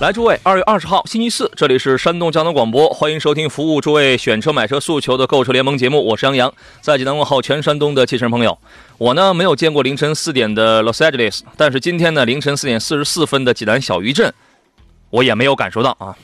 来，诸位，二月二十号星期四，这里是山东交通广播，欢迎收听服务诸位选车买车诉求的购车联盟节目，我是杨洋，在济南问候全山东的汽车朋友。我呢没有见过凌晨四点的 Los Angeles，但是今天呢凌晨四点四十四分的济南小余镇，我也没有感受到啊。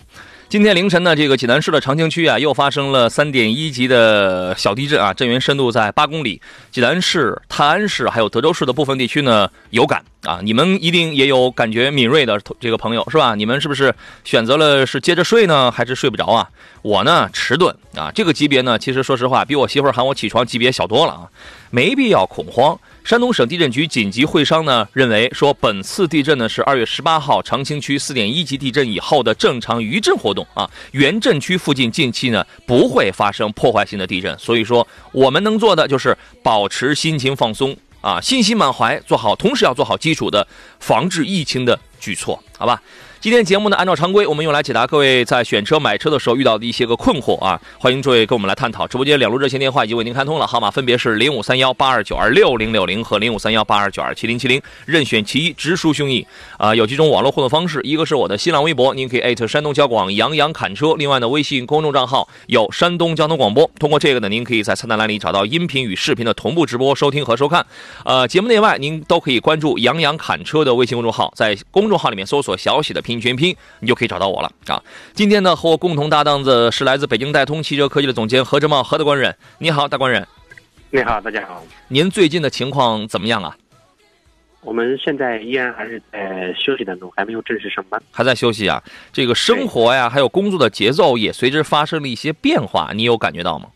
今天凌晨呢，这个济南市的长清区啊，又发生了三点一级的小地震啊，震源深度在八公里。济南市、泰安市还有德州市的部分地区呢有感啊，你们一定也有感觉敏锐的这个朋友是吧？你们是不是选择了是接着睡呢，还是睡不着啊？我呢迟钝啊，这个级别呢，其实说实话，比我媳妇喊我起床级别小多了啊，没必要恐慌。山东省地震局紧急会商呢认为说，本次地震呢是二月十八号长清区四点一级地震以后的正常余震活动啊，原震区附近近期呢不会发生破坏性的地震，所以说我们能做的就是保持心情放松啊，信心满怀做好，同时要做好基础的防治疫情的举措，好吧？今天节目呢，按照常规，我们用来解答各位在选车买车的时候遇到的一些个困惑啊。欢迎诸位跟我们来探讨。直播间两路热线电话已经为您开通了，号码分别是零五三幺八二九二六零六零和零五三幺八二九二七零七零，任选其一，直抒胸臆啊。有几种网络互动方式，一个是我的新浪微博，您可以艾特山东交广杨洋侃车。另外呢，微信公众账号有山东交通广播，通过这个呢，您可以在菜单栏里找到音频与视频的同步直播收听和收看。呃，节目内外您都可以关注杨洋侃车的微信公众号，在公众号里面搜索小喜的拼音全拼，你就。可以找到我了啊！今天呢，和我共同搭档的是来自北京戴通汽车科技的总监何志茂，何大官人，你好，大官人。你好，大家好。您最近的情况怎么样啊？我们现在依然还是在休息当中，还没有正式上班，还在休息啊。这个生活呀，还有工作的节奏也随之发生了一些变化，你有感觉到吗？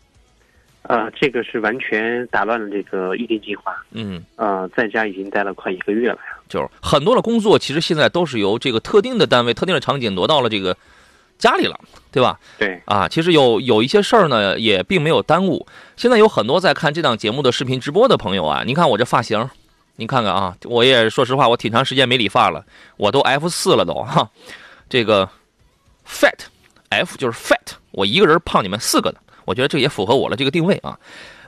呃，这个是完全打乱了这个预定计划。嗯，呃，在家已经待了快一个月了呀。就是很多的工作，其实现在都是由这个特定的单位、特定的场景挪到了这个家里了，对吧？对。啊，其实有有一些事儿呢，也并没有耽误。现在有很多在看这档节目的视频直播的朋友啊，您看我这发型，您看看啊，我也说实话，我挺长时间没理发了，我都 F 四了都哈。这个 fat，F 就是 fat，我一个人胖你们四个的。我觉得这也符合我的这个定位啊，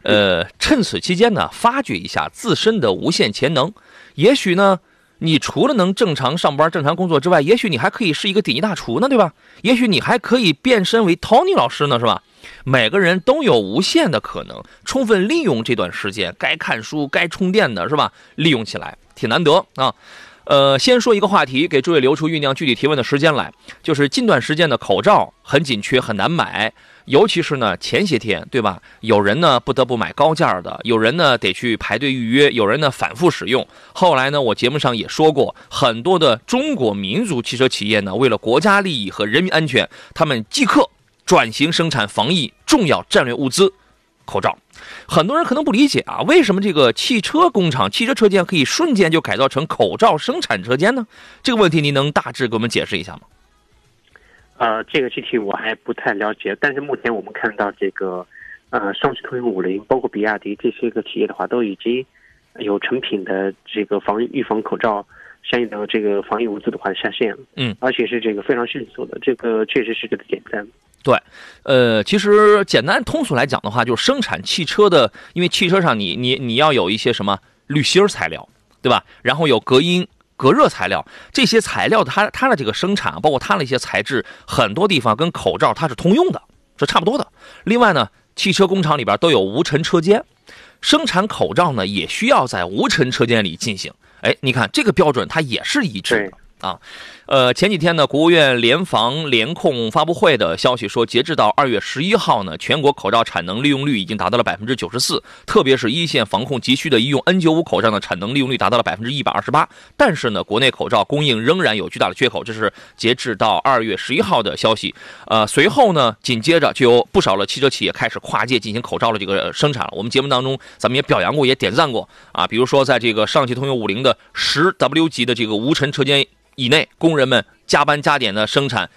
呃，趁此期间呢，发掘一下自身的无限潜能。也许呢，你除了能正常上班、正常工作之外，也许你还可以是一个顶级大厨呢，对吧？也许你还可以变身为 Tony 老师呢，是吧？每个人都有无限的可能，充分利用这段时间，该看书、该充电的是吧？利用起来，挺难得啊。呃，先说一个话题，给诸位留出酝酿具体提问的时间来，就是近段时间的口罩很紧缺，很难买。尤其是呢，前些天，对吧？有人呢不得不买高价的，有人呢得去排队预约，有人呢反复使用。后来呢，我节目上也说过，很多的中国民族汽车企业呢，为了国家利益和人民安全，他们即刻转型生产防疫重要战略物资——口罩。很多人可能不理解啊，为什么这个汽车工厂、汽车车间可以瞬间就改造成口罩生产车间呢？这个问题您能大致给我们解释一下吗？呃，这个具体我还不太了解，但是目前我们看到这个，呃，上汽通用五菱，包括比亚迪这些个企业的话，都已经有成品的这个防预防口罩相应的这个防疫物资的话下线了，嗯，而且是这个非常迅速的，这个确实是这个点赞。对，呃，其实简单通俗来讲的话，就是生产汽车的，因为汽车上你你你要有一些什么滤芯材料，对吧？然后有隔音。隔热材料这些材料，它它的这个生产，包括它的一些材质，很多地方跟口罩它是通用的，是差不多的。另外呢，汽车工厂里边都有无尘车间，生产口罩呢也需要在无尘车间里进行。哎，你看这个标准它也是一致的啊。呃，前几天呢，国务院联防联控发布会的消息说，截至到二月十一号呢，全国口罩产能利用率已经达到了百分之九十四，特别是一线防控急需的医用 N95 口罩的产能利用率达到了百分之一百二十八。但是呢，国内口罩供应仍然有巨大的缺口，这是截至到二月十一号的消息。呃，随后呢，紧接着就有不少的汽车企业开始跨界进行口罩的这个生产了。我们节目当中咱们也表扬过，也点赞过啊，比如说在这个上汽通用五菱的十 W 级的这个无尘车间。以内供，工人们加班加点的生产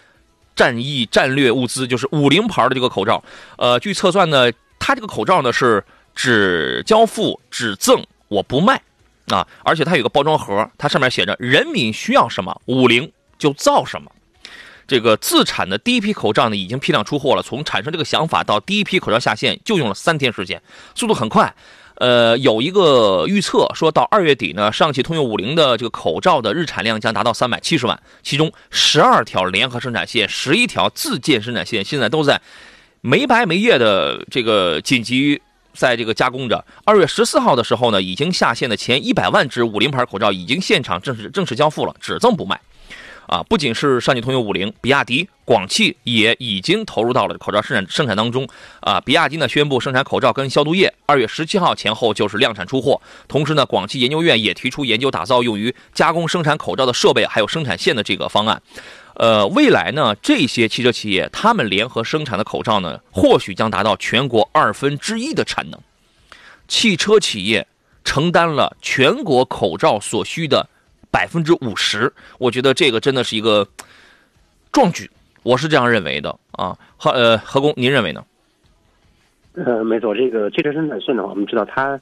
战役战略物资，就是五菱牌的这个口罩。呃，据测算呢，它这个口罩呢是只交付只赠，我不卖啊。而且它有个包装盒，它上面写着“人民需要什么，五菱就造什么”。这个自产的第一批口罩呢，已经批量出货了。从产生这个想法到第一批口罩下线，就用了三天时间，速度很快。呃，有一个预测，说到二月底呢，上汽通用五菱的这个口罩的日产量将达到三百七十万，其中十二条联合生产线、十一条自建生产线现在都在没白没夜的这个紧急在这个加工着。二月十四号的时候呢，已经下线的前一百万只五菱牌口罩已经现场正式正式交付了，只赠不卖。啊，不仅是上汽通用五菱，比亚迪、广汽也已经投入到了口罩生产生产当中。啊，比亚迪呢宣布生产口罩跟消毒液，二月十七号前后就是量产出货。同时呢，广汽研究院也提出研究打造用于加工生产口罩的设备还有生产线的这个方案。呃，未来呢，这些汽车企业他们联合生产的口罩呢，或许将达到全国二分之一的产能。汽车企业承担了全国口罩所需的。百分之五十，我觉得这个真的是一个壮举，我是这样认为的啊。何呃何工，您认为呢？呃，没错，这个汽车生产线的话，我们知道它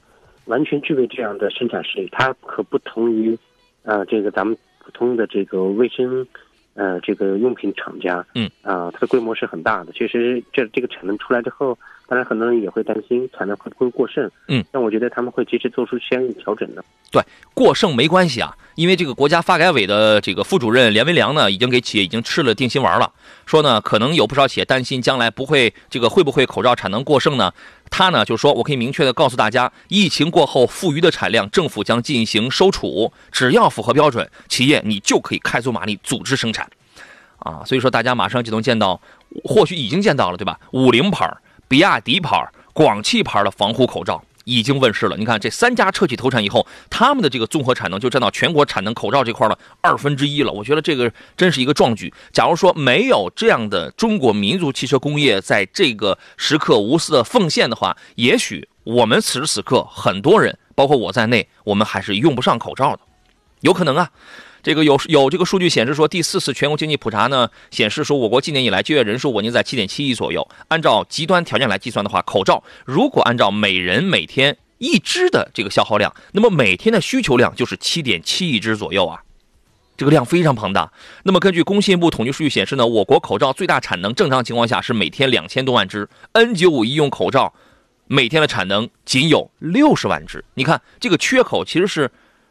完全具备这样的生产实力，它可不同于呃这个咱们普通的这个卫生呃这个用品厂家，嗯啊，它的规模是很大的。其实，这这个产能出来之后，当然很多人也会担心产能会不会过剩，嗯，但我觉得他们会及时做出相应调整的。对，过剩没关系啊。因为这个国家发改委的这个副主任连维良呢，已经给企业已经吃了定心丸了，说呢，可能有不少企业担心将来不会这个会不会口罩产能过剩呢？他呢就说，我可以明确的告诉大家，疫情过后富余的产量，政府将进行收储，只要符合标准，企业你就可以开足马力组织生产，啊，所以说大家马上就能见到，或许已经见到了，对吧？五菱牌、比亚迪牌、广汽牌的防护口罩。已经问世了。你看，这三家车企投产以后，他们的这个综合产能就占到全国产能口罩这块的二分之一了。我觉得这个真是一个壮举。假如说没有这样的中国民族汽车工业在这个时刻无私的奉献的话，也许我们此时此刻很多人，包括我在内，我们还是用不上口罩的，有可能啊。这个有有这个数据显示说，第四次全国经济普查呢显示说，我国今年以来就业人数稳定在七点七亿左右。按照极端条件来计算的话，口罩如果按照每人每天一支的这个消耗量，那么每天的需求量就是七点七亿只左右啊，这个量非常庞大。那么根据工信部统计数据显示呢，我国口罩最大产能正常情况下是每天两千多万只，N95 医用口罩每天的产能仅有六十万只。你看这个缺口其实是。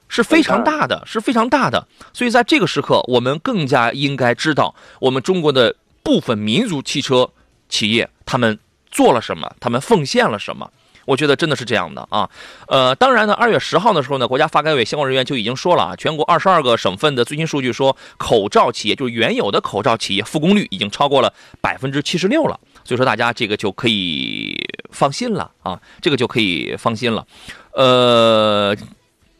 是非常大的，是非常大的，所以在这个时刻，我们更加应该知道我们中国的部分民族汽车企业他们做了什么，他们奉献了什么。我觉得真的是这样的啊。呃，当然呢，二月十号的时候呢，国家发改委相关人员就已经说了啊，全国二十二个省份的最新数据说，口罩企业就是原有的口罩企业复工率已经超过了百分之七十六了。所以说大家这个就可以放心了啊，这个就可以放心了。呃。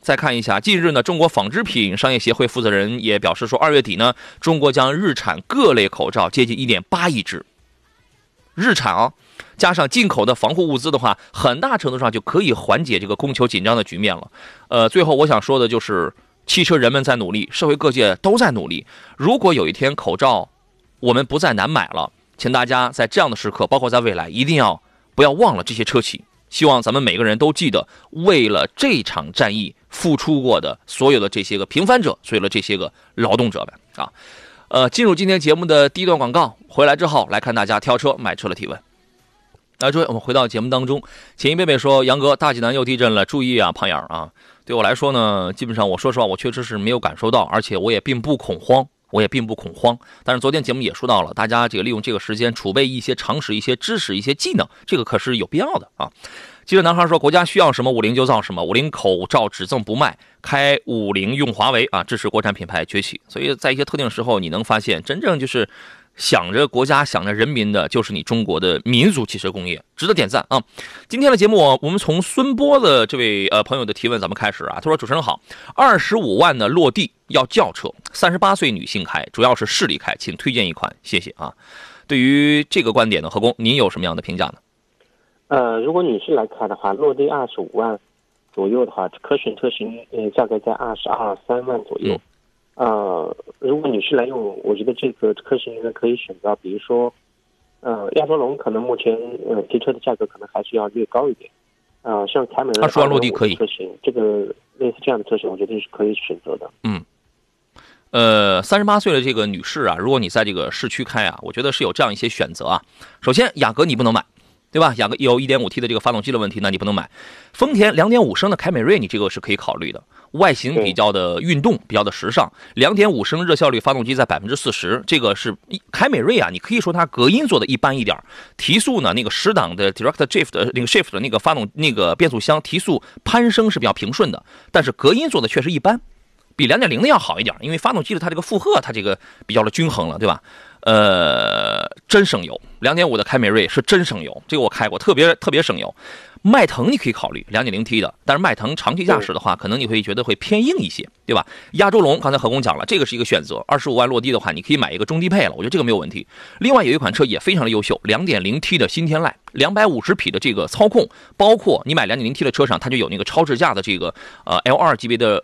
再看一下，近日呢，中国纺织品商业协会负责人也表示说，二月底呢，中国将日产各类口罩接近一点八亿只。日产啊，加上进口的防护物资的话，很大程度上就可以缓解这个供求紧张的局面了。呃，最后我想说的就是，汽车人们在努力，社会各界都在努力。如果有一天口罩我们不再难买了，请大家在这样的时刻，包括在未来，一定要不要忘了这些车企。希望咱们每个人都记得，为了这场战役付出过的所有的这些个平凡者，所有的这些个劳动者们啊，呃，进入今天节目的第一段广告，回来之后来看大家挑车买车的提问。来，诸位，我们回到节目当中，前一贝贝说：“杨哥，大济南又地震了，注意啊，胖眼儿啊！”对我来说呢，基本上我说实话，我确实是没有感受到，而且我也并不恐慌我也并不恐慌。但是昨天节目也说到了，大家这个利用这个时间储备一些常识、一些知识、一些技能，这个可是有必要的啊。记者男孩说：“国家需要什么，五菱就造什么。五菱口罩只赠不卖，开五菱用华为啊，支持国产品牌崛起。所以在一些特定时候，你能发现，真正就是想着国家、想着人民的，就是你中国的民族汽车工业，值得点赞啊！今天的节目，我们从孙波的这位呃朋友的提问咱们开始啊。他说：主持人好，二十五万的落地要轿车，三十八岁女性开，主要是市里开，请推荐一款，谢谢啊。对于这个观点呢，何工，您有什么样的评价呢？”呃，如果女士来看的话，落地二十五万左右的话，可选车型呃价格在二十二三万左右。呃，如果女士来用，我觉得这个车型应该可以选择，比如说，呃，亚洲龙可能目前呃提车的价格可能还是要略高一点。呃，像凯美瑞二十万落地可以车型，这个类似这样的车型，我觉得是可以选择的。嗯。呃，三十八岁的这个女士啊，如果你在这个市区开啊，我觉得是有这样一些选择啊。首先，雅阁你不能买。对吧？雅阁有 1.5T 的这个发动机的问题，那你不能买。丰田2.5升的凯美瑞，你这个是可以考虑的，外形比较的运动，比较的时尚。2.5升热效率发动机在百分之四十，这个是凯美瑞啊。你可以说它隔音做的一般一点，提速呢，那个十档的 Direct Shift 的那个 Shift 的那个发动那个变速箱提速攀升是比较平顺的，但是隔音做的确实一般，比2.0的要好一点，因为发动机的它这个负荷它这个比较的均衡了，对吧？呃，真省油，两点五的凯美瑞是真省油，这个我开过，特别特别省油。迈腾你可以考虑两点零 T 的，但是迈腾长期驾驶的话，可能你会觉得会偏硬一些，对吧？亚洲龙刚才何工讲了，这个是一个选择，二十五万落地的话，你可以买一个中低配了，我觉得这个没有问题。另外有一款车也非常的优秀，两点零 T 的新天籁，两百五十匹的这个操控，包括你买两点零 T 的车上，它就有那个超智驾的这个呃 L 二级别的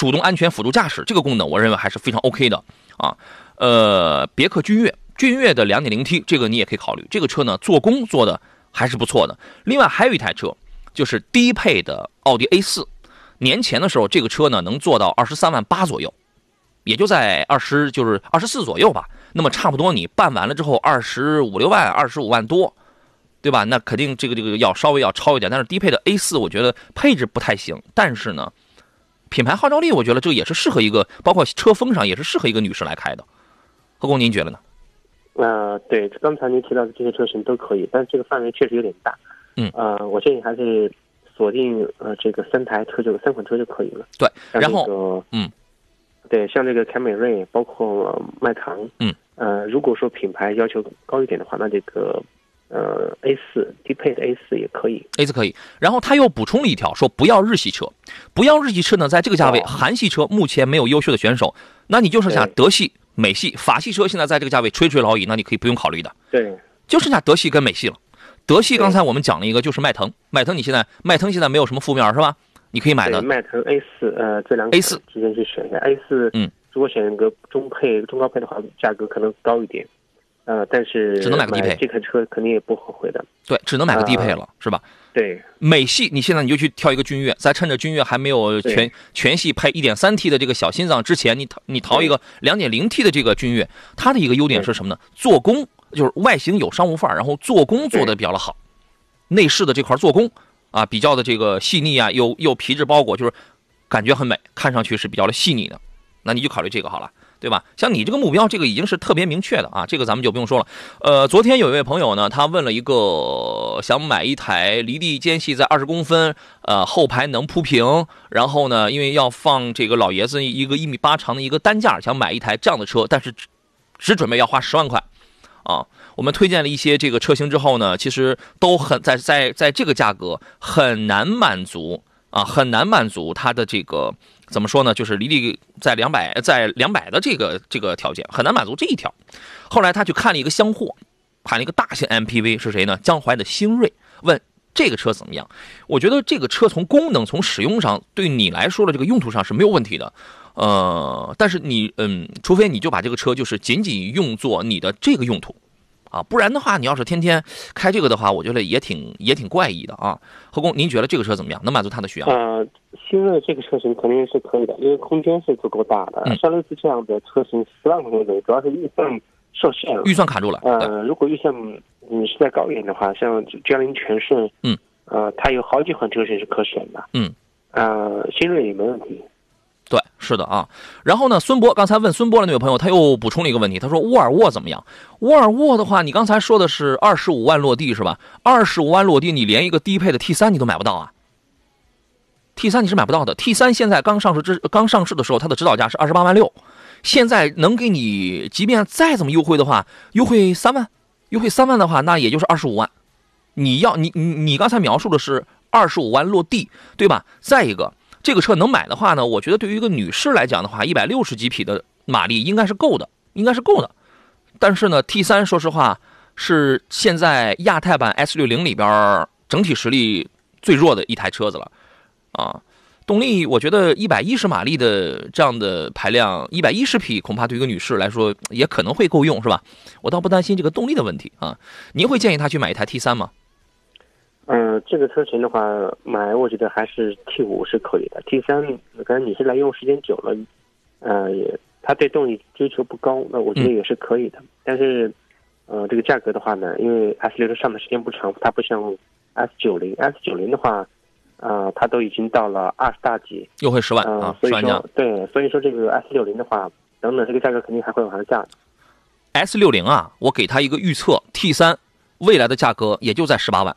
主动安全辅助驾驶这个功能，我认为还是非常 OK 的啊。呃，别克君越，君越的 2.0T，这个你也可以考虑。这个车呢，做工做的还是不错的。另外还有一台车，就是低配的奥迪 A4。年前的时候，这个车呢能做到二十三万八左右，也就在二十就是二十四左右吧。那么差不多你办完了之后，二十五六万，二十五万多，对吧？那肯定这个这个要稍微要超一点。但是低配的 A4，我觉得配置不太行，但是呢，品牌号召力，我觉得这个也是适合一个，包括车风上也是适合一个女士来开的。何工，您觉得呢？呃，对，刚才您提到的这些车型都可以，但是这个范围确实有点大。嗯，呃，我建议还是锁定呃这个三台车，这个三款车就可以了。对，然后嗯，对，像这个凯美瑞，包括迈腾，嗯，呃，如果说品牌要求高一点的话，那这个呃 A 四低配的 A 四也可以，A 四可以。然后他又补充了一条，说不要日系车，不要日系车呢，在这个价位，韩系车目前没有优秀的选手，那你就剩下德系。美系、法系车现在在这个价位垂垂老矣，那你可以不用考虑的。对，就剩下德系跟美系了。德系刚才我们讲了一个，就是迈腾。迈腾你现在，迈腾现在没有什么负面是吧？你可以买的。迈腾 A 四，呃，这两个 A 四之间去选一下 A 四。嗯，如果选一个中配、中高配的话，价格可能高一点。呃，但是只能买个低配，这台车肯定也不后悔的。对，只能买个低配了，是吧？对，美系你现在你就去挑一个君越，再趁着君越还没有全全系配一点三 T 的这个小心脏之前，你淘你淘一个两点零 T 的这个君越，它的一个优点是什么呢？做工就是外形有商务范儿，然后做工做的比较的好，内饰的这块做工啊比较的这个细腻啊，又又皮质包裹，就是感觉很美，看上去是比较的细腻的，那你就考虑这个好了。对吧？像你这个目标，这个已经是特别明确的啊，这个咱们就不用说了。呃，昨天有一位朋友呢，他问了一个想买一台离地间隙在二十公分，呃，后排能铺平，然后呢，因为要放这个老爷子一个一米八长的一个担架，想买一台这样的车，但是只准备要花十万块，啊，我们推荐了一些这个车型之后呢，其实都很在在在这个价格很难满足啊，很难满足他的这个。怎么说呢？就是离地在两百，在两百的这个这个条件很难满足这一条。后来他去看了一个箱货，看了一个大型 MPV 是谁呢？江淮的星锐。问这个车怎么样？我觉得这个车从功能、从使用上，对你来说的这个用途上是没有问题的。呃，但是你嗯，除非你就把这个车就是仅仅用作你的这个用途。啊，不然的话，你要是天天开这个的话，我觉得也挺也挺怪异的啊。何工，您觉得这个车怎么样？能满足他的需要？呃，新锐这个车型肯定是可以的，因为空间是足够大的。像类似这样的车型，十万块钱左右，主要是预算受限了。预算卡住了。呃，如果预算你是在高一点的话，像江铃全顺，嗯，呃，它有好几款车型是可选的。嗯，呃，新锐也没问题。是的啊。然后呢，孙博刚才问孙博的那位朋友，他又补充了一个问题，他说沃尔沃怎么样？沃尔沃的话，你刚才说的是二十五万落地是吧？二十五万落地，你连一个低配的 T 三你都买不到啊。T 三你是买不到的，T 三现在刚上市之刚上市的时候，它的指导价是二十八万六，现在能给你，即便再怎么优惠的话，优惠三万，优惠三万的话，那也就是二十五万。你要你你你刚才描述的是二十五万落地，对吧？再一个，这个车能买的话呢，我觉得对于一个女士来讲的话，一百六十几匹的马力应该是够的，应该是够的。但是呢，T 三说实话是现在亚太版 S 六零里边整体实力最弱的一台车子了。啊，动力我觉得一百一十马力的这样的排量，一百一十匹恐怕对于一个女士来说也可能会够用，是吧？我倒不担心这个动力的问题啊。您会建议她去买一台 T 三吗？嗯，这个车型的话，买我觉得还是 T 五是可以的。T 三可能你是来用时间久了，呃，也它对动力追求不高，那我觉得也是可以的。但是，呃，这个价格的话呢，因为 S 六的上的时间不长，它不像 S 九零，S 九零的话。呃，它都已经到了二十大几，优惠十万啊，所以说对，所以说这个 S 六零的话，等等这个价格肯定还会往上降。S 六零啊，我给它一个预测，T 三未来的价格也就在十八万，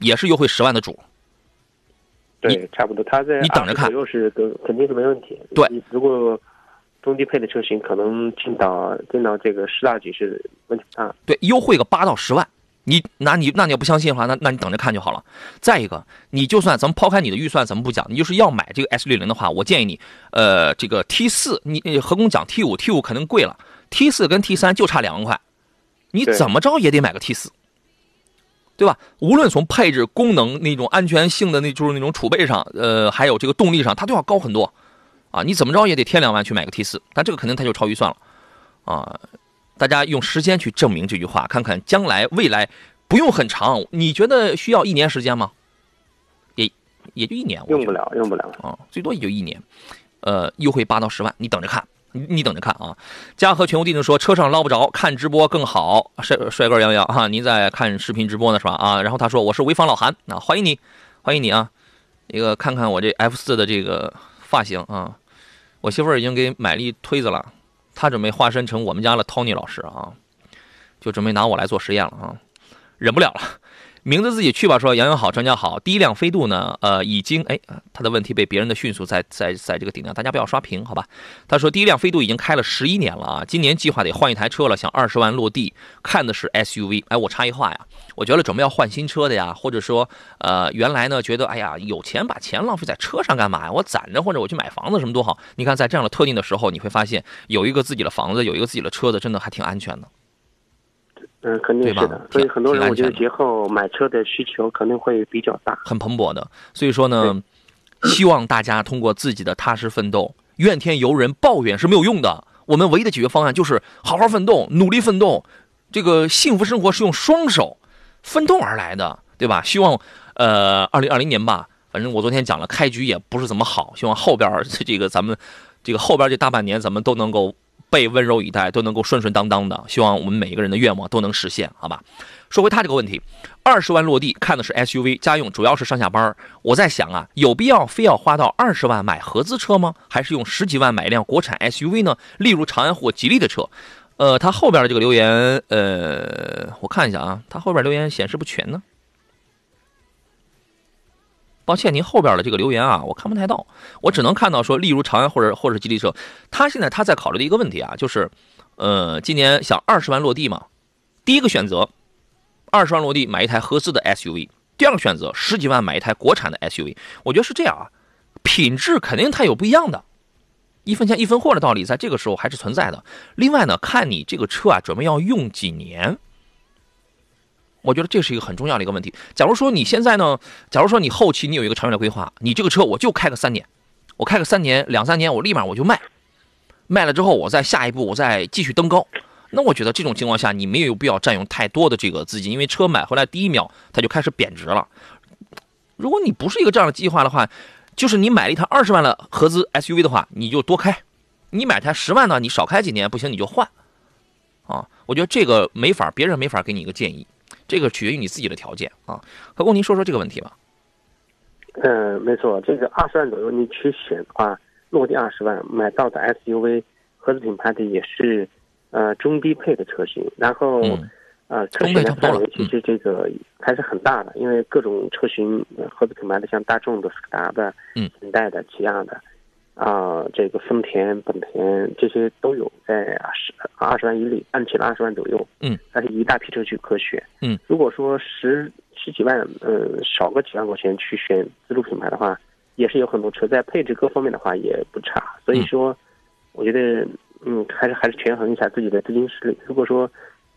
也是优惠十万的主。对，差不多，他在你等着看，又是肯定是没问题。对，如果中低配的车型可能进到进到这个十大几是问题不大。对，优惠个八到十万。你那你那你要不相信的话，那那你等着看就好了。再一个，你就算咱们抛开你的预算，咱们不讲？你就是要买这个 S 六零的话，我建议你，呃，这个 T 四，你何工讲 T 五？T 五肯定贵了，T 四跟 T 三就差两万块，你怎么着也得买个 T 四，对吧？无论从配置、功能、那种安全性的那就是那种储备上，呃，还有这个动力上，它都要高很多，啊，你怎么着也得添两万去买个 T 四，但这个肯定它就超预算了，啊。大家用时间去证明这句话，看看将来未来不用很长，你觉得需要一年时间吗？也也就一年，用不了，用不了啊，最多也就一年。呃，优惠八到十万，你等着看，你你等着看啊。嘉禾全屋定制说车上捞不着，看直播更好。帅帅哥杨洋哈，您在看视频直播呢是吧？啊，然后他说我是潍坊老韩啊，欢迎你，欢迎你啊。一个看看我这 F 四的这个发型啊，我媳妇儿已经给买了一推子了。他准备化身成我们家的 Tony 老师啊，就准备拿我来做实验了啊，忍不了了。名字自己去吧。说杨洋好，专家好。第一辆飞度呢，呃，已经哎，他的问题被别人的迅速在在在这个顶上，大家不要刷屏，好吧？他说第一辆飞度已经开了十一年了啊，今年计划得换一台车了，想二十万落地，看的是 SUV。哎，我插一话呀，我觉得准备要换新车的呀，或者说呃，原来呢觉得哎呀有钱把钱浪费在车上干嘛呀？我攒着或者我去买房子什么多好。你看在这样的特定的时候，你会发现有一个自己的房子，有一个自己的车子，真的还挺安全的。嗯，肯定是的，所以很多人我觉得节后买车的需求可能会比较大，很蓬勃的。所以说呢，希望大家通过自己的踏实奋斗，怨天尤人、抱怨是没有用的。我们唯一的解决方案就是好好奋斗，努力奋斗。这个幸福生活是用双手奋斗而来的，对吧？希望呃，二零二零年吧，反正我昨天讲了，开局也不是怎么好，希望后边这个咱们这个后边这大半年咱们都能够。被温柔以待，都能够顺顺当当的。希望我们每一个人的愿望都能实现，好吧？说回他这个问题，二十万落地看的是 SUV 家用，主要是上下班。我在想啊，有必要非要花到二十万买合资车吗？还是用十几万买一辆国产 SUV 呢？例如长安或吉利的车。呃，他后边的这个留言，呃，我看一下啊，他后边留言显示不全呢。抱歉，您后边的这个留言啊，我看不太到，我只能看到说，例如长安或者或者吉利车，他现在他在考虑的一个问题啊，就是，呃，今年想二十万落地嘛，第一个选择，二十万落地买一台合资的 SUV，第二个选择十几万买一台国产的 SUV，我觉得是这样啊，品质肯定它有不一样的，一分钱一分货的道理，在这个时候还是存在的。另外呢，看你这个车啊，准备要用几年。我觉得这是一个很重要的一个问题。假如说你现在呢，假如说你后期你有一个长远的规划，你这个车我就开个三年，我开个三年两三年，我立马我就卖，卖了之后我再下一步我再继续登高。那我觉得这种情况下你没有必要占用太多的这个资金，因为车买回来第一秒它就开始贬值了。如果你不是一个这样的计划的话，就是你买了一台二十万的合资 SUV 的话，你就多开；你买台十万的，你少开几年不行你就换。啊，我觉得这个没法，别人没法给你一个建议。这个取决于你自己的条件啊，何工，您说说这个问题吧。嗯，没错，这个二十万左右你去选的话，落地二十万买到的 SUV，合资品牌的也是呃中低配的车型，然后。嗯呃，车型的范围其实这个还是很大的，因为各种车型，合资品牌的像大众的、斯柯达的、嗯，现代的、起亚的，啊，这个丰田、本田这些都有，在十二十万以里，按起了二十万左右，嗯，但是一大批车去可选，嗯，如果说十十几万，呃，少个几万块钱去选自主品牌的话，也是有很多车在配置各方面的话也不差，所以说，我觉得，嗯，还是还是权衡一下自己的资金实力，如果说。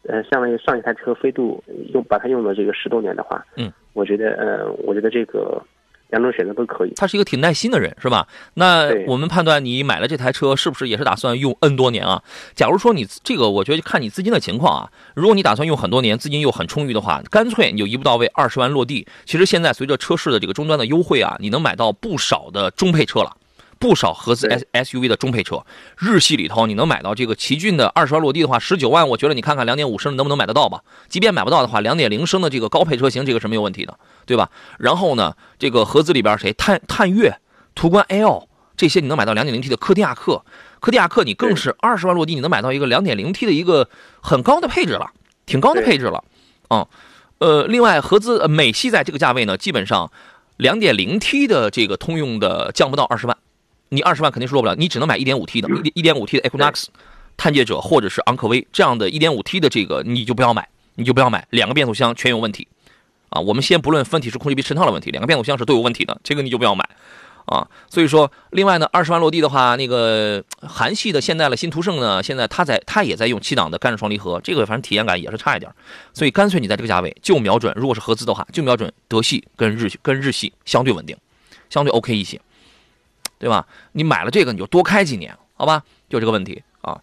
呃，相当于上一台车飞度用把它用了这个十多年的话，嗯，我觉得呃，我觉得这个两种选择都可以。他是一个挺耐心的人，是吧？那我们判断你买了这台车是不是也是打算用 N 多年啊？假如说你这个，我觉得看你资金的情况啊。如果你打算用很多年，资金又很充裕的话，干脆你就一步到位，二十万落地。其实现在随着车市的这个终端的优惠啊，你能买到不少的中配车了。不少合资 S SUV 的中配车，日系里头你能买到这个奇骏的二十万落地的话，十九万，我觉得你看看两点五升能不能买得到吧？即便买不到的话，两点零升的这个高配车型，这个是没有问题的，对吧？然后呢，这个合资里边谁探探岳、途观 L 这些你能买到两点零 T 的柯迪亚克，柯迪亚克你更是二十万落地，你能买到一个两点零 T 的一个很高的配置了，挺高的配置了，嗯，呃，另外合资美系在这个价位呢，基本上两点零 T 的这个通用的降不到二十万。你二十万肯定是落不了，你只能买一点五 T 的，一一点五 T 的 Equinox 探界者或者是昂科威这样的一点五 T 的这个你就不要买，你就不要买，两个变速箱全有问题，啊，我们先不论分体式空气臂衬套的问题，两个变速箱是都有问题的，这个你就不要买，啊，所以说，另外呢，二十万落地的话，那个韩系的现代的新途胜呢，现在它在它也在用七档的干式双离合，这个反正体验感也是差一点，所以干脆你在这个价位就瞄准，如果是合资的话，就瞄准德系跟日跟日系相对稳定，相对 OK 一些。对吧？你买了这个，你就多开几年，好吧？就这个问题啊。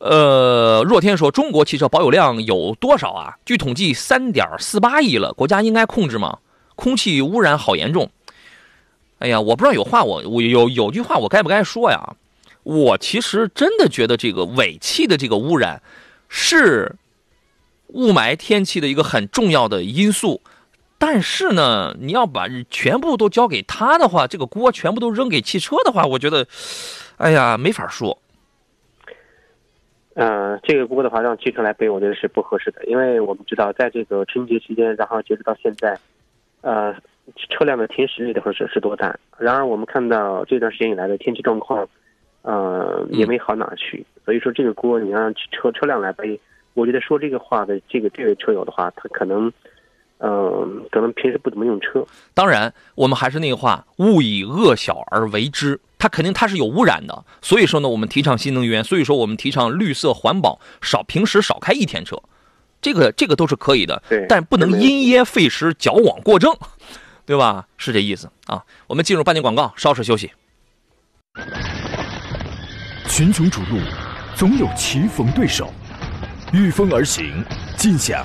呃，若天说中国汽车保有量有多少啊？据统计，三点四八亿了。国家应该控制吗？空气污染好严重。哎呀，我不知道有话我我有有句话我该不该说呀？我其实真的觉得这个尾气的这个污染是雾霾天气的一个很重要的因素。但是呢，你要把全部都交给他的话，这个锅全部都扔给汽车的话，我觉得，哎呀，没法说。呃，这个锅的话让汽车来背，我觉得是不合适的，因为我们知道，在这个春节期间，然后截止到现在，呃，车辆的停驶率的话是是多大？然而我们看到这段时间以来的天气状况，呃，也没好哪去。所以说，这个锅你让车车辆来背，我觉得说这个话的这个这位车友的话，他可能。嗯，可能平时不怎么用车。当然，我们还是那句话，勿以恶小而为之。它肯定它是有污染的。所以说呢，我们提倡新能源，所以说我们提倡绿色环保，少平时少开一天车，这个这个都是可以的。对，但不能因噎废食，矫枉过正，对吧？是这意思啊。我们进入半点广告，稍事休息。群雄逐鹿，总有棋逢对手，御风而行，尽享。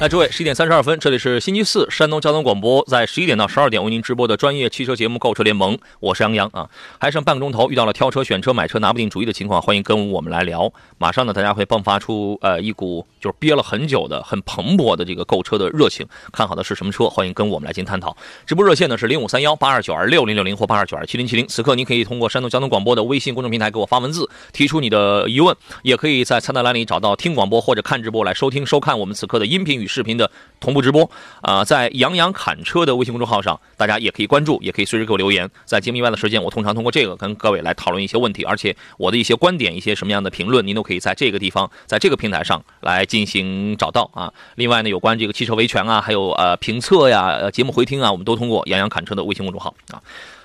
那诸位，十一点三十二分，这里是星期四山东交通广播，在十一点到十二点为您直播的专业汽车节目《购车联盟》，我是杨洋啊。还剩半个钟头，遇到了挑车、选车、买车拿不定主意的情况，欢迎跟我们来聊。马上呢，大家会迸发出呃一股就是憋了很久的、很蓬勃的这个购车的热情。看好的是什么车？欢迎跟我们来进行探讨。直播热线呢是零五三幺八二九二六零六零或八二九二七零七零。此刻您可以通过山东交通广播的微信公众平台给我发文字，提出你的疑问，也可以在菜单栏里找到听广播或者看直播来收听收看我们此刻的音频与视频的。同步直播啊，在杨洋侃车的微信公众号上，大家也可以关注，也可以随时给我留言。在节目以外的时间，我通常通过这个跟各位来讨论一些问题，而且我的一些观点、一些什么样的评论，您都可以在这个地方，在这个平台上来进行找到啊。另外呢，有关这个汽车维权啊，还有呃评测呀、节目回听啊，我们都通过杨洋侃车的微信公众号啊。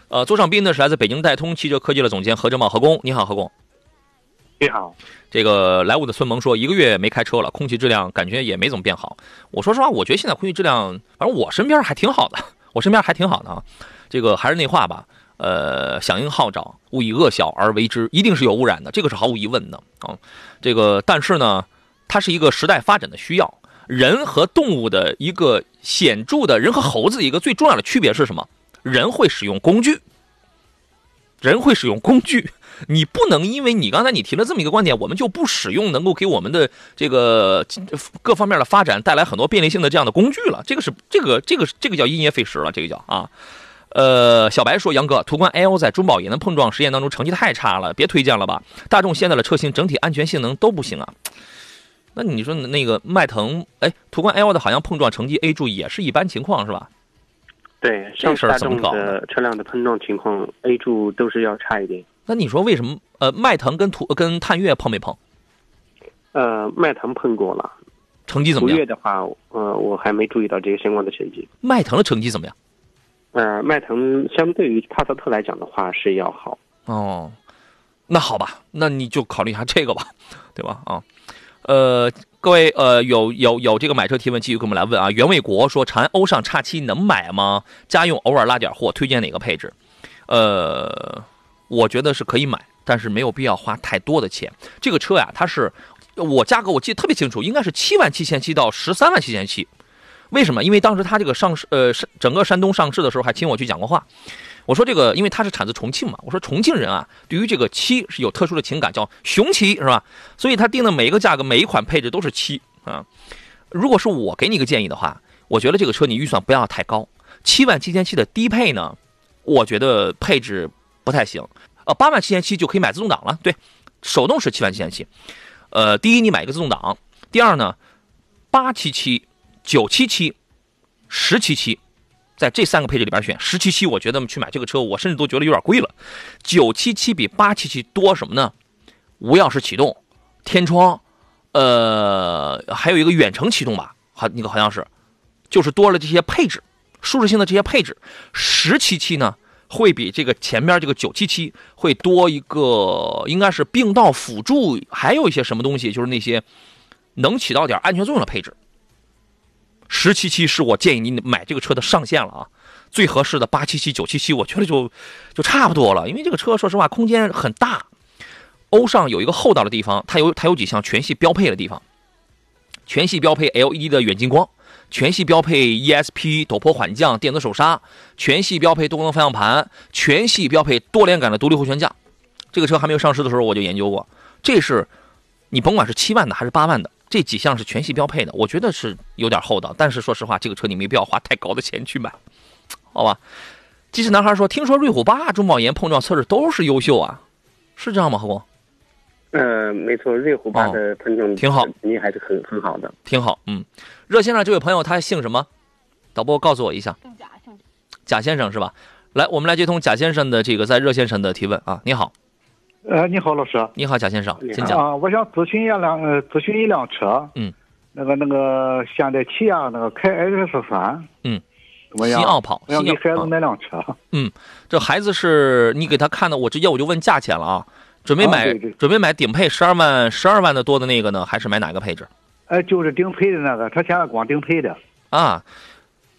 呃，座上宾呢是来自北京戴通汽车科技的总监何正茂何工，你好，何工。你好。这个莱芜的孙萌说一个月没开车了，空气质量感觉也没怎么变好。我说实话，我觉得现在空气质量，反正我身边还挺好的，我身边还挺好的啊。这个还是那话吧，呃，响应号召，勿以恶小而为之，一定是有污染的，这个是毫无疑问的啊。这个但是呢，它是一个时代发展的需要。人和动物的一个显著的，人和猴子一个最重要的区别是什么？人会使用工具，人会使用工具。你不能因为你刚才你提了这么一个观点，我们就不使用能够给我们的这个各方面的发展带来很多便利性的这样的工具了。这个是这个这个这个叫因噎废食了，这个叫啊。呃，小白说杨哥，途观 L 在中保研的碰撞实验当中成绩太差了，别推荐了吧。大众现在的车型整体安全性能都不行啊。那你说那个迈腾，哎，途观 L 的好像碰撞成绩 A 柱也是一般情况是吧？对，像大众的车辆的碰撞情况 A 柱都是要差一点。那你说为什么？呃，迈腾跟途跟探岳碰没碰？呃，迈腾碰过了，成绩怎么样？途岳的话，呃，我还没注意到这个相关的成绩。迈腾的成绩怎么样？呃，迈腾相对于帕萨特来讲的话是要好。哦，那好吧，那你就考虑一下这个吧，对吧？啊，呃，各位，呃，有有有这个买车提问，继续跟我们来问啊。袁卫国说，长安欧尚叉七能买吗？家用偶尔拉点货，推荐哪个配置？呃。我觉得是可以买，但是没有必要花太多的钱。这个车呀，它是我价格我记得特别清楚，应该是七万七千七到十三万七千七。为什么？因为当时它这个上市，呃，整个山东上市的时候，还请我去讲过话。我说这个，因为它是产自重庆嘛，我说重庆人啊，对于这个七是有特殊的情感，叫雄七是吧？所以他定的每一个价格，每一款配置都是七啊。如果是我给你一个建议的话，我觉得这个车你预算不要太高，七万七千七的低配呢，我觉得配置。不太行，呃，八万七千七就可以买自动挡了。对，手动是七万七千七。呃，第一你买一个自动挡，第二呢，八七七、九七七、十七七，在这三个配置里边选十七七，我觉得去买这个车，我甚至都觉得有点贵了。九七七比八七七多什么呢？无钥匙启动、天窗，呃，还有一个远程启动吧，好，那个好像是，就是多了这些配置，舒适性的这些配置。十七七呢？会比这个前面这个九七七会多一个，应该是并道辅助，还有一些什么东西，就是那些能起到点安全作用的配置。十七七是我建议你买这个车的上限了啊，最合适的八七七、九七七，我觉得就就差不多了，因为这个车说实话空间很大。欧尚有一个厚道的地方，它有它有几项全系标配的地方，全系标配 LED 的远近光。全系标配 ESP 陡坡缓降电子手刹，全系标配多功能方向盘，全系标配多连杆的独立后悬架。这个车还没有上市的时候，我就研究过。这是你甭管是七万的还是八万的，这几项是全系标配的，我觉得是有点厚道。但是说实话，这个车你没必要花太高的钱去买，好吧？机智男孩说：“听说瑞虎八中保研碰撞测试都是优秀啊，是这样吗？”何工？呃，没错，瑞虎八的碰撞挺好，肯定还是很很好的，挺好。嗯，热线上这位朋友他姓什么？导播告诉我一下。姓贾，姓贾先生是吧？来，我们来接通贾先生的这个在热线上的提问啊。你好。呃，你好，老师。你好，贾先生，请讲。啊，我想咨询一辆呃，咨询一辆车。嗯。那个那个现代起亚那个凯 X 三。嗯。怎么样？新奥跑。我想给孩子买辆车。嗯，这孩子是你给他看的，我直接我就问价钱了啊。准备买准备买顶配十二万十二万的多的那个呢，还是买哪个配置？哎，就是顶配的那个，他现在光顶配的。啊，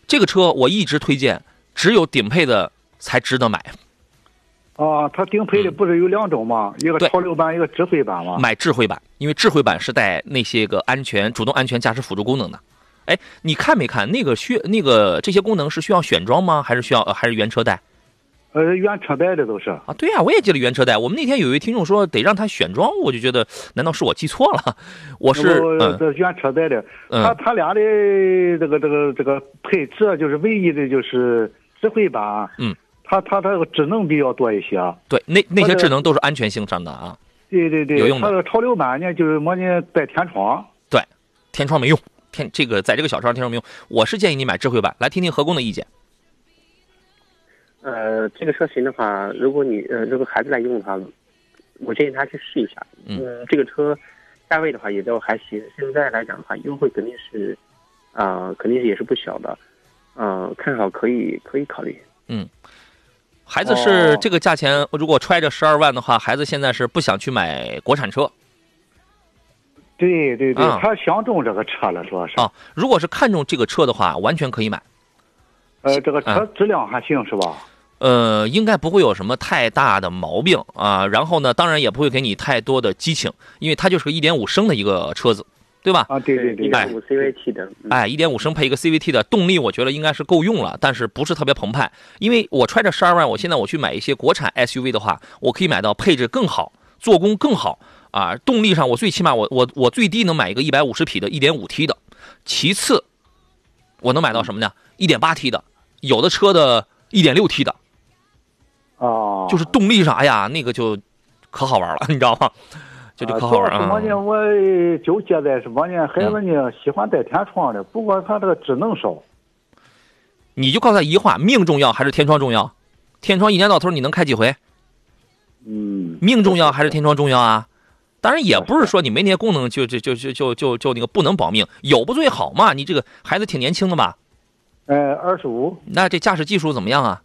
这个车我一直推荐，只有顶配的才值得买。啊，它顶配的不是有两种吗？一个潮流版，一个智慧版吗？买智慧版，因为智慧版是带那些个安全主动安全驾驶辅助功能的。哎，你看没看那个需那个这些功能是需要选装吗？还是需要还是原车带？呃，原车带的都是啊，对呀，我也记得原车带。我们那天有一位听众说得让他选装，我就觉得难道是我记错了？我是这原车带的，他他俩的这个这个这个配置就是唯一的就是智慧版，嗯，它它它这个智能比较多一些。对，那那些智能都是安全性上的啊。对对对，有用的。它的潮流版呢，就是模拟带天窗。对，天窗没用，天这个在这个小车上天窗没用。我是建议你买智慧版，来听听何工的意见。呃，这个车型的话，如果你呃，如果孩子来用的话，我建议他去试一下。嗯，这个车价位的话也都还行。现在来讲的话，优惠肯定是啊，肯定是也是不小的。嗯，看好可以可以考虑。嗯，孩子是这个价钱，如果揣着十二万的话，孩子现在是不想去买国产车。对对对，他相中这个车了，主要是啊。如果是看中这个车的话，完全可以买。呃，这个车质量还行是吧？呃，应该不会有什么太大的毛病啊。然后呢，当然也不会给你太多的激情，因为它就是个一点五升的一个车子。对吧？啊，对对对，一点五 CVT 的，哎，一点五升配一个 CVT 的动力，我觉得应该是够用了，但是不是特别澎湃。因为我揣着十二万，我现在我去买一些国产 SUV 的话，我可以买到配置更好、做工更好啊，动力上我最起码我我我最低能买一个一百五十匹的一点五 T 的，其次我能买到什么呢一点八 T 的，有的车的一点六 T 的，哦，就是动力上，哎呀，那个就可好玩了，你知道吗？这就可好玩啊。往年我纠结的是往年孩子呢喜欢带天窗的，不过他这个智能少。你就告诉他一句话：命重要还是天窗重要？天窗一年到头你能开几回？嗯，命重要还是天窗重要啊？当然也不是说你没那些功能就就就就就就就那个不能保命，有不最好嘛。你这个孩子挺年轻的嘛，呃，二十五。那这驾驶技术怎么样啊？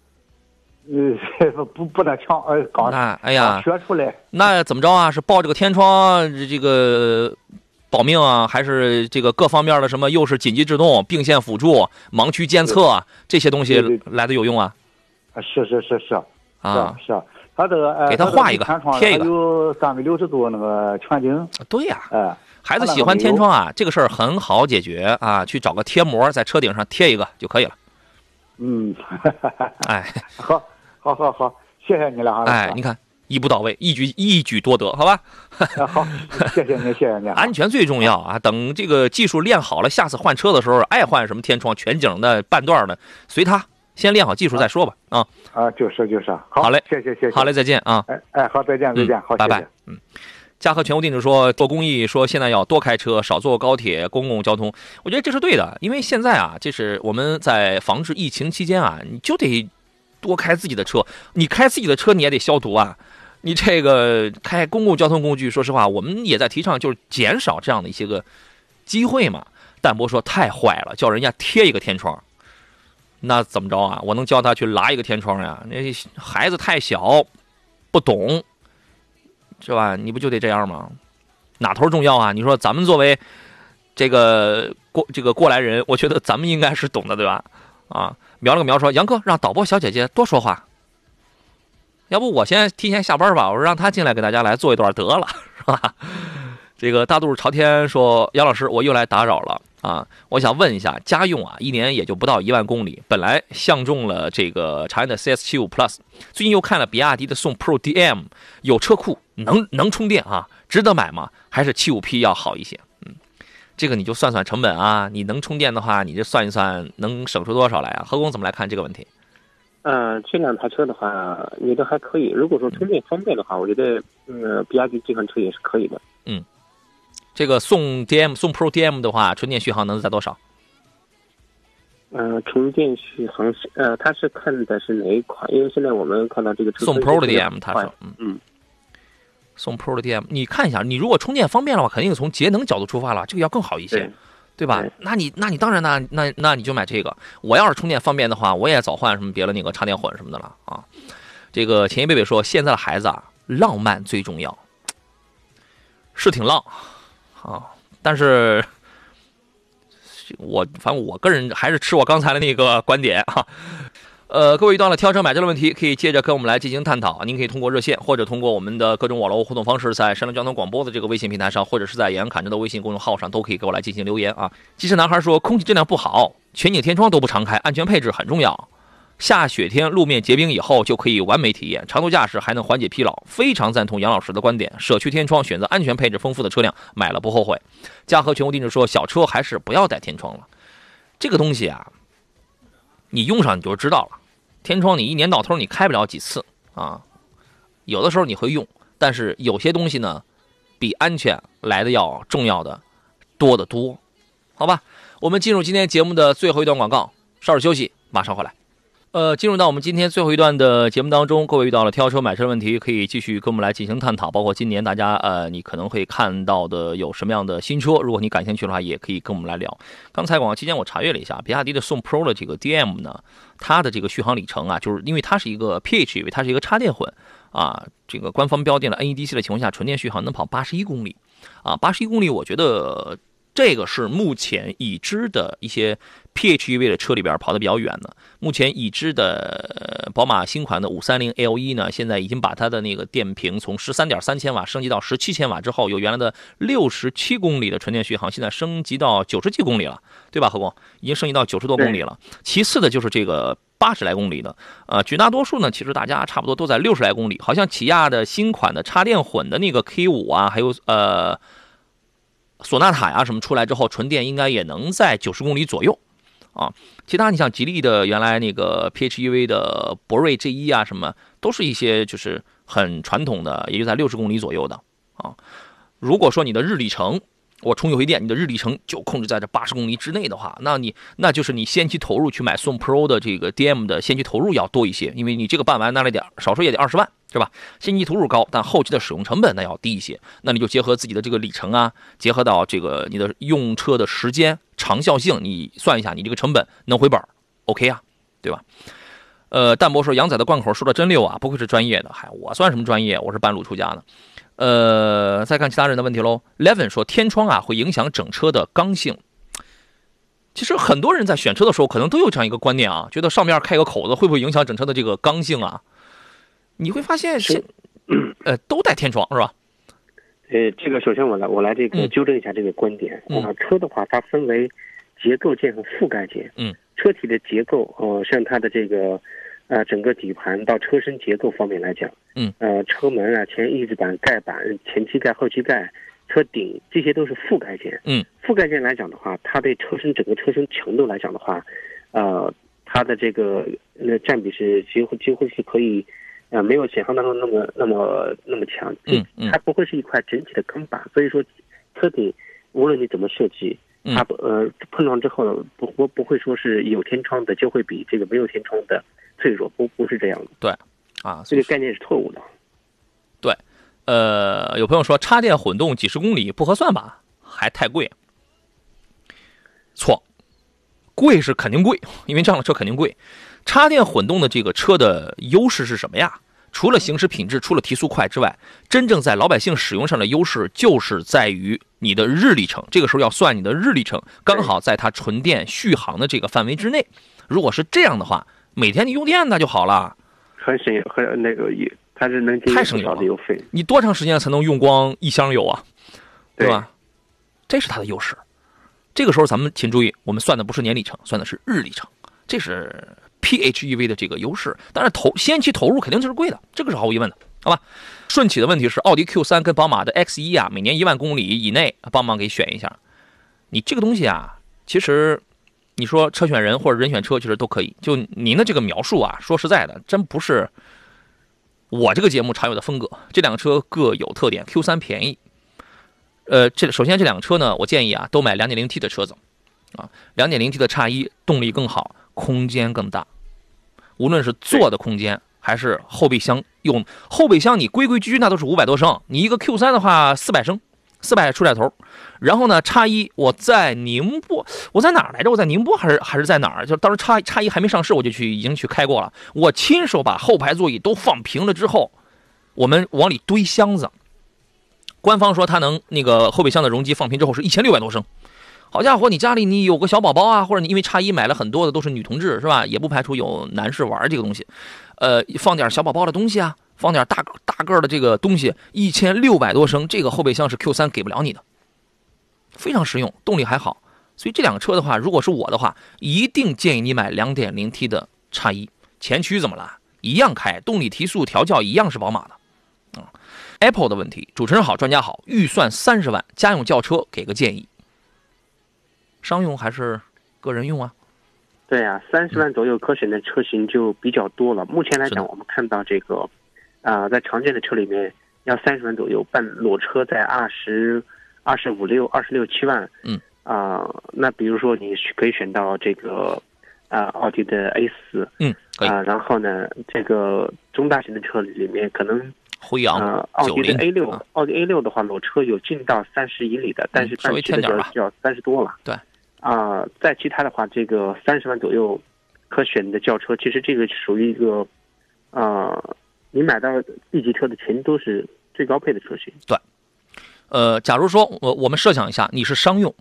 呃，不不能强，呃，刚那哎呀，学出来。那怎么着啊？是抱这个天窗这个保命啊，还是这个各方面的什么？又是紧急制动、并线辅助、盲区监测这些东西来的有用啊？啊，是是是是啊是。他这个呃，给他画一个贴一个，有三百六十度那个全景。对呀，哎，孩子喜欢天窗啊，这个事儿很好解决啊，去找个贴膜在车顶上贴一个就可以了。嗯，哎，好，好，好，好，谢谢你了啊！哎，你看一步到位，一举一举多得，好吧？好，谢谢你，谢谢你。安全最重要啊！等这个技术练好了，下次换车的时候，爱换什么天窗、全景的、半段的，随他。先练好技术再说吧，啊啊，就是就是，好嘞，谢谢谢谢，好嘞，再见啊，哎哎，好，再见再见，好，拜拜，嗯，嘉禾全屋定制说做公益，说现在要多开车，少坐高铁、公共交通，我觉得这是对的，因为现在啊，这是我们在防治疫情期间啊，你就得多开自己的车，你开自己的车你也得消毒啊，你这个开公共交通工具，说实话，我们也在提倡就是减少这样的一些个机会嘛。淡泊说太坏了，叫人家贴一个天窗。那怎么着啊？我能教他去拉一个天窗呀？那孩子太小，不懂，是吧？你不就得这样吗？哪头重要啊？你说咱们作为这个过这个过来人，我觉得咱们应该是懂的，对吧？啊，瞄了个瞄说，杨哥让导播小姐姐多说话，要不我先提前下班吧？我说让他进来给大家来做一段得了，是吧？这个大肚朝天说，杨老师，我又来打扰了。啊，我想问一下，家用啊，一年也就不到一万公里，本来相中了这个长安的 CS75 Plus，最近又看了比亚迪的宋 Pro DM，有车库，能能充电啊，值得买吗？还是 75P 要好一些？嗯，这个你就算算成本啊，你能充电的话，你就算一算能省出多少来啊？何工怎么来看这个问题？呃，这两台车的话，觉得还可以。如果说充电方便的话，我觉得，嗯，比亚迪这款车也是可以的。嗯。这个宋 DM 宋 Pro DM 的话，纯电续航能在多少？呃，充电续航是呃，它是看的是哪一款？因为现在我们看到这个宋 Pro 的 DM，它说，嗯嗯，宋 Pro 的 DM，你看一下，你如果充电方便的话，肯定从节能角度出发了，这个要更好一些，对吧？那你那你当然那那那你就买这个。我要是充电方便的话，我也早换什么别的那个插电混什么的了啊。这个前一贝贝说，现在的孩子啊，浪漫最重要，是挺浪。啊，但是，我反正我个人还是持我刚才的那个观点啊。呃，各位遇到了挑车买车的问题，可以接着跟我们来进行探讨。您可以通过热线，或者通过我们的各种网络互动方式，在山东交通广播的这个微信平台上，或者是在杨侃车的微信公众号上，都可以给我来进行留言啊。机车男孩说，空气质量不好，全景天窗都不常开，安全配置很重要。下雪天路面结冰以后就可以完美体验长途驾驶，还能缓解疲劳，非常赞同杨老师的观点。舍去天窗，选择安全配置丰富的车辆，买了不后悔。嘉禾全国定制说，小车还是不要带天窗了。这个东西啊，你用上你就知道了。天窗你一年到头你开不了几次啊，有的时候你会用，但是有些东西呢，比安全来的要重要的多得多。好吧，我们进入今天节目的最后一段广告，稍事休息，马上回来。呃，进入到我们今天最后一段的节目当中，各位遇到了挑车买车的问题，可以继续跟我们来进行探讨。包括今年大家呃，你可能会看到的有什么样的新车，如果你感兴趣的话，也可以跟我们来聊。刚才广告期间我查阅了一下，比亚迪的宋 Pro 的这个 DM 呢，它的这个续航里程啊，就是因为它是一个 PHEV，它是一个插电混啊，这个官方标定了 NEDC 的情况下，纯电续航能跑八十一公里啊，八十一公里，我觉得这个是目前已知的一些 PHEV 的车里边跑得比较远的。目前已知的宝马新款的五三零 L1 呢，现在已经把它的那个电瓶从十三点三千瓦升级到十七千瓦之后，有原来的六十七公里的纯电续航，现在升级到九十几公里了，对吧？何工已经升级到九十多公里了。其次的就是这个八十来公里的，呃，绝大多数呢，其实大家差不多都在六十来公里。好像起亚的新款的插电混的那个 K 五啊，还有呃。索纳塔呀，什么出来之后，纯电应该也能在九十公里左右，啊，其他你像吉利的原来那个 PHEV 的博瑞 G 一啊，什么都是一些就是很传统的，也就在六十公里左右的啊。如果说你的日里程，我充油回电，你的日里程就控制在这八十公里之内的话，那你那就是你先期投入去买宋 Pro 的这个 DM 的先期投入要多一些，因为你这个办完那得少说也得二十万。是吧？先期投入高，但后期的使用成本那要低一些。那你就结合自己的这个里程啊，结合到这个你的用车的时间长效性，你算一下，你这个成本能回本，OK 啊，对吧？呃，淡泊说杨仔的贯口说的真溜啊，不愧是专业的。嗨，我算什么专业？我是半路出家的。呃，再看其他人的问题喽。Levin 说天窗啊会影响整车的刚性。其实很多人在选车的时候可能都有这样一个观念啊，觉得上面开个口子会不会影响整车的这个刚性啊？你会发现是，呃，都带天窗是吧？呃，这个首先我来我来这个纠正一下这个观点啊。车的话，它分为结构件和覆盖件。嗯。车体的结构，呃，像它的这个，呃，整个底盘到车身结构方面来讲，嗯，呃，车门啊、前翼子板、盖板、前机盖、后机盖、车顶，这些都是覆盖件。嗯。覆盖件来讲的话，它对车身整个车身强度来讲的话，呃，它的这个那占比是几乎几乎是可以。呃，没有想象当中那么那么那么强，嗯嗯，它不会是一块整体的钢板，所以说车顶无论你怎么设计，它不呃碰撞之后不不不会说是有天窗的就会比这个没有天窗的脆弱，不不是这样的。对，啊，这个概念是错误的。对，呃，有朋友说插电混动几十公里不合算吧，还太贵。错，贵是肯定贵，因为这样的车肯定贵。插电混动的这个车的优势是什么呀？除了行驶品质，除了提速快之外，真正在老百姓使用上的优势就是在于你的日里程。这个时候要算你的日里程，刚好在它纯电续航的这个范围之内。如果是这样的话，每天你用电那就好了，很省很那个也，它是能太省油了的油费。你多长时间才能用光一箱油啊？对吧？这是它的优势。这个时候咱们请注意，我们算的不是年里程，算的是日里程，这是。PHEV 的这个优势，但是投先期投入肯定就是贵的，这个是毫无疑问的，好吧？顺起的问题是，奥迪 Q3 跟宝马的 X1 啊，每年一万公里以内，帮忙给选一下。你这个东西啊，其实你说车选人或者人选车，其实都可以。就您的这个描述啊，说实在的，真不是我这个节目常有的风格。这两个车各有特点，Q3 便宜。呃，这首先这两个车呢，我建议啊，都买 2.0T 的车子啊，2.0T 的叉一动力更好，空间更大。无论是坐的空间还是后备箱用，后备箱你规规矩矩那都是五百多升，你一个 Q 三的话四百升，四百出点头。然后呢，叉一我在宁波，我在哪儿来着？我在宁波还是还是在哪儿？就当时叉叉一还没上市，我就去已经去开过了。我亲手把后排座椅都放平了之后，我们往里堆箱子。官方说它能那个后备箱的容积放平之后是一千六百多升。好家伙，你家里你有个小宝宝啊，或者你因为叉一买了很多的都是女同志是吧？也不排除有男士玩这个东西，呃，放点小宝宝的东西啊，放点大大个的这个东西，一千六百多升，这个后备箱是 Q 三给不了你的，非常实用，动力还好，所以这两个车的话，如果是我的话，一定建议你买 2.0T 的叉一，前驱怎么了？一样开，动力提速调教一样是宝马的，，Apple 的问题，主持人好，专家好，预算三十万，家用轿车给个建议。商用还是个人用啊？对啊，三十万左右可选的车型就比较多了。目前来讲，我们看到这个，啊，在常见的车里面，要三十万左右，办裸车在二十二十五六、二十六七万。嗯。啊，那比如说你可以选到这个，啊，奥迪的 A 四。嗯。啊，然后呢，这个中大型的车里面可能，辉昂、奥迪的 A 六，奥迪 A 六的话，裸车有近到三十以里的，但是半期的就要三十多了。对。啊，在其他的话，这个三十万左右可选的轿车，其实这个属于一个，啊，你买到 B 级车的全都是最高配的车型。对，呃，假如说我我们设想一下，你是商用，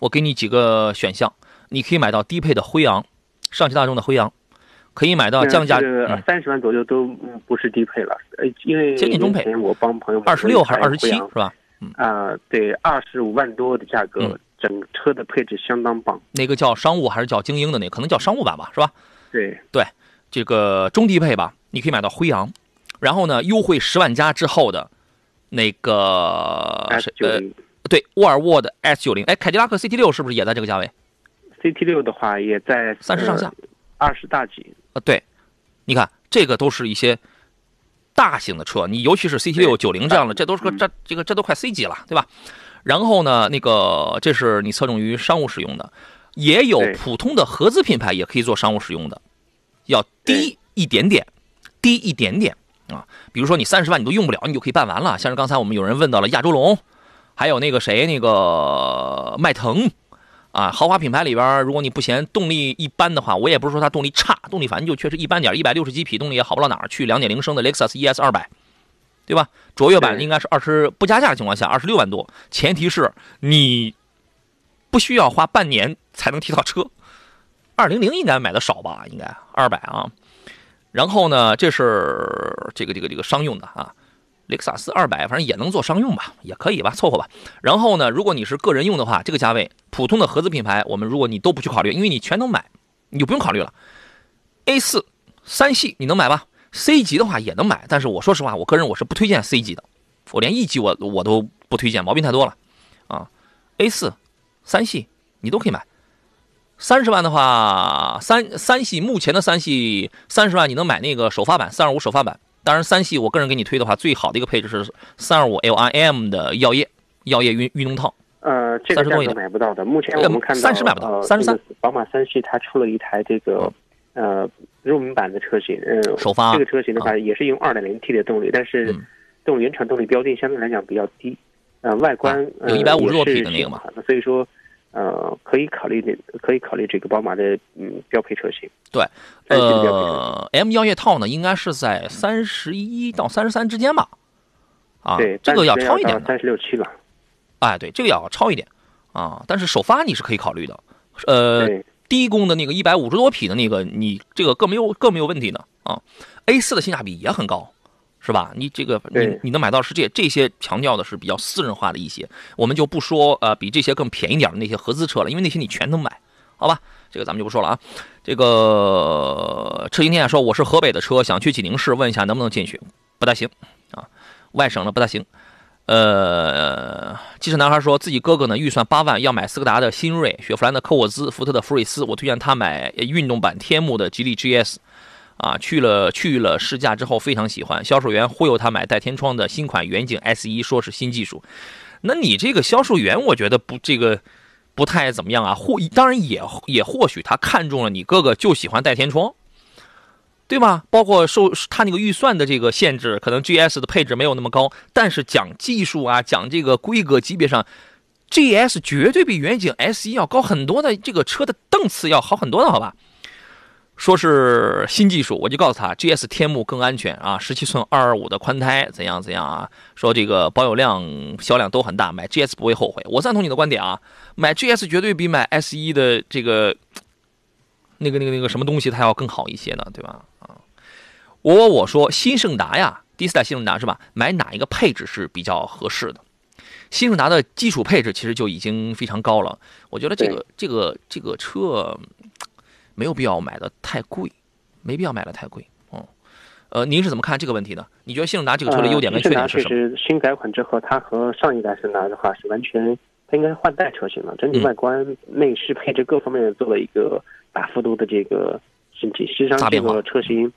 我给你几个选项，你可以买到低配的辉昂，上汽大众的辉昂，可以买到降价三十万左右都不是低配了，呃，因为接近中配。我帮朋友二十六还是二十七是吧？啊，对，二十五万多的价格，整车的配置相当棒。那个叫商务还是叫精英的那？可能叫商务版吧，是吧？对对，这个中低配吧，你可以买到辉昂，然后呢，优惠十万加之后的，那个呃，对，沃尔沃的 S 九零，哎，凯迪拉克 CT 六是不是也在这个价位？CT 六的话也在三十上下，二十大几。呃，对，你看这个都是一些。大型的车，你尤其是 CT 六九零这样的，这都是个这这个这都快 C 级了，对吧？然后呢，那个这是你侧重于商务使用的，也有普通的合资品牌也可以做商务使用的，要低一点点，低一点点啊。比如说你三十万你都用不了，你就可以办完了。像是刚才我们有人问到了亚洲龙，还有那个谁那个迈腾。啊，豪华品牌里边，如果你不嫌动力一般的话，我也不是说它动力差，动力反正就确实一般点，一百六十几匹动力也好不到哪儿去。两点零升的雷克萨斯 ES 二百，对吧？卓越版应该是二十不加价的情况下二十六万多，前提是你不需要花半年才能提到车。二零零应该买的少吧？应该二百啊。然后呢，这是这个这个这个商用的啊。雷克萨斯二百，反正也能做商用吧，也可以吧，凑合吧。然后呢，如果你是个人用的话，这个价位，普通的合资品牌，我们如果你都不去考虑，因为你全能买，你就不用考虑了。A 四三系你能买吧？C 级的话也能买，但是我说实话，我个人我是不推荐 C 级的，我连 E 级我我都不推荐，毛病太多了啊。A 四三系你都可以买，三十万的话，三三系目前的三系三十万你能买那个首发版三二五首发版。当然，三系我个人给你推的话，最好的一个配置是三二五 LIM 的药业药业运运动套。呃，这个价格买不到的。目前我们看到三十买不到，三十三。宝马三系它出了一台这个呃入门版的车型，呃，首发这个车型的话也是用二点零 T 的动力，但是这种原厂动力标定相对来讲比较低，呃，外观有一百五十多匹的那个嘛，所以说。呃，可以考虑的，可以考虑这个宝马的嗯标配车型。对，呃，M 药业套呢，应该是在三十一到三十三之间吧？啊，对，这个要超一点，三十六七了。哎，对，这个要超一点啊。但是首发你是可以考虑的，呃，低功的那个一百五十多匹的那个，你这个更没有更没有问题的啊。A 四的性价比也很高。是吧？你这个你你能买到是这这些强调的是比较私人化的一些，我们就不说呃比这些更便宜点的那些合资车了，因为那些你全能买，好吧？这个咱们就不说了啊。这个车行天下说我是河北的车，想去济宁市问一下能不能进去，不大行啊，外省的不大行。呃，机车男孩说自己哥哥呢预算八万要买斯柯达的新锐、雪佛兰的科沃兹、福特的福睿斯，我推荐他买运动版天幕的吉利 GS。啊，去了去了试驾之后非常喜欢，销售员忽悠他买带天窗的新款远景 S 一，说是新技术。那你这个销售员，我觉得不这个不太怎么样啊。或当然也也或许他看中了你哥哥就喜欢带天窗，对吧？包括受他那个预算的这个限制，可能 GS 的配置没有那么高，但是讲技术啊，讲这个规格级别上，GS 绝对比远景 S 一要高很多的，这个车的档次要好很多的，好吧？说是新技术，我就告诉他，GS 天幕更安全啊，十七寸二二五的宽胎怎样怎样啊？说这个保有量、销量都很大，买 GS 不会后悔。我赞同你的观点啊，买 GS 绝对比买 S 一的这个那个那个那个什么东西它要更好一些呢，对吧？啊，我我说新胜达呀，第四代新胜达是吧？买哪一个配置是比较合适的？新胜达的基础配置其实就已经非常高了，我觉得这个这个这个车。没有必要买的太贵，没必要买的太贵。哦，呃，您是怎么看这个问题的？你觉得新胜达这个车的优点跟缺点是什么？实新改款之后，它和上一代胜达的话是完全，它应该是换代车型了。整体外观、内饰、配置各方面做了一个大幅度的这个升级。实际上，这个车型，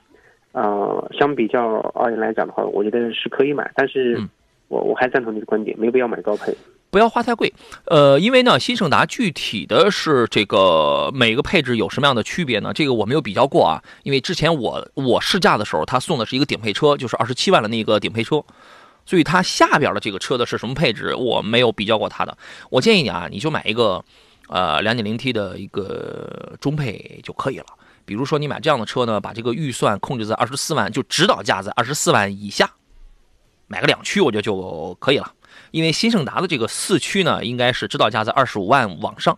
呃，相比较而言来讲的话，我觉得是可以买。但是，我我还赞同你的观点，没有必要买高配。不要花太贵，呃，因为呢，新胜达具体的是这个每个配置有什么样的区别呢？这个我没有比较过啊，因为之前我我试驾的时候，他送的是一个顶配车，就是二十七万的那个顶配车，所以它下边的这个车的是什么配置，我没有比较过它的。我建议你啊，你就买一个，呃，两点零 T 的一个中配就可以了。比如说你买这样的车呢，把这个预算控制在二十四万，就指导价在二十四万以下，买个两驱我觉得就可以了。因为新胜达的这个四驱呢，应该是指导价在二十五万往上，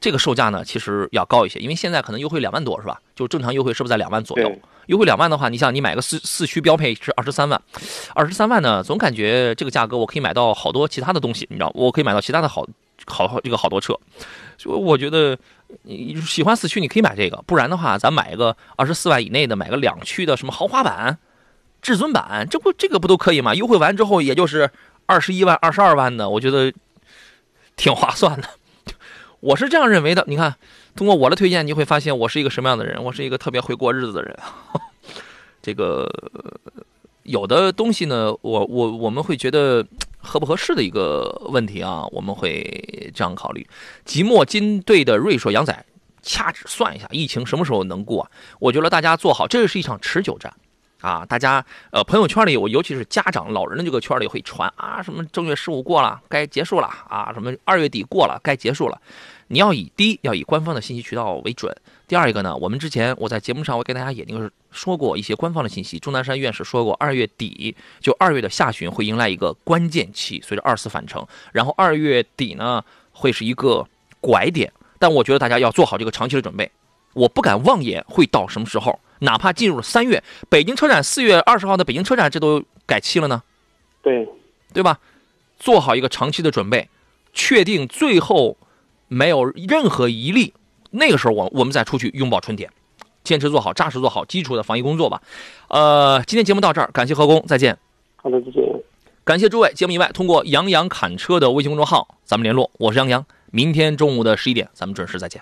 这个售价呢其实要高一些，因为现在可能优惠两万多是吧？就正常优惠是不是在两万左右？优惠两万的话，你想你买个四四驱标配是二十三万，二十三万呢，总感觉这个价格我可以买到好多其他的东西，你知道，我可以买到其他的好好好这个好多车，所以我觉得你喜欢四驱你可以买这个，不然的话咱买一个二十四万以内的，买个两驱的什么豪华版、至尊版，这不这个不都可以吗？优惠完之后也就是二十一万、二十二万的，我觉得挺划算的，我是这样认为的。你看。通过我的推荐，你会发现我是一个什么样的人？我是一个特别会过日子的人。这个有的东西呢，我我我们会觉得合不合适的一个问题啊，我们会这样考虑。即墨金队的瑞硕杨仔，掐指算一下，疫情什么时候能过？我觉得大家做好，这是一场持久战啊！大家呃，朋友圈里，我尤其是家长老人的这个圈里会传啊，什么正月十五过了，该结束了啊，什么二月底过了，该结束了。你要以第一要以官方的信息渠道为准，第二一个呢，我们之前我在节目上我给大家也就是说过一些官方的信息，钟南山院士说过，二月底就二月的下旬会迎来一个关键期，随着二次返程，然后二月底呢会是一个拐点，但我觉得大家要做好这个长期的准备，我不敢妄言会到什么时候，哪怕进入了三月，北京车展四月二十号的北京车展这都改期了呢，对，对吧？做好一个长期的准备，确定最后。没有任何一例，那个时候我我们再出去拥抱春天，坚持做好扎实做好基础的防疫工作吧。呃，今天节目到这儿，感谢何工，再见。好的，再见。感谢诸位，节目以外通过杨洋侃车的微信公众号咱们联络，我是杨洋，明天中午的十一点咱们准时再见。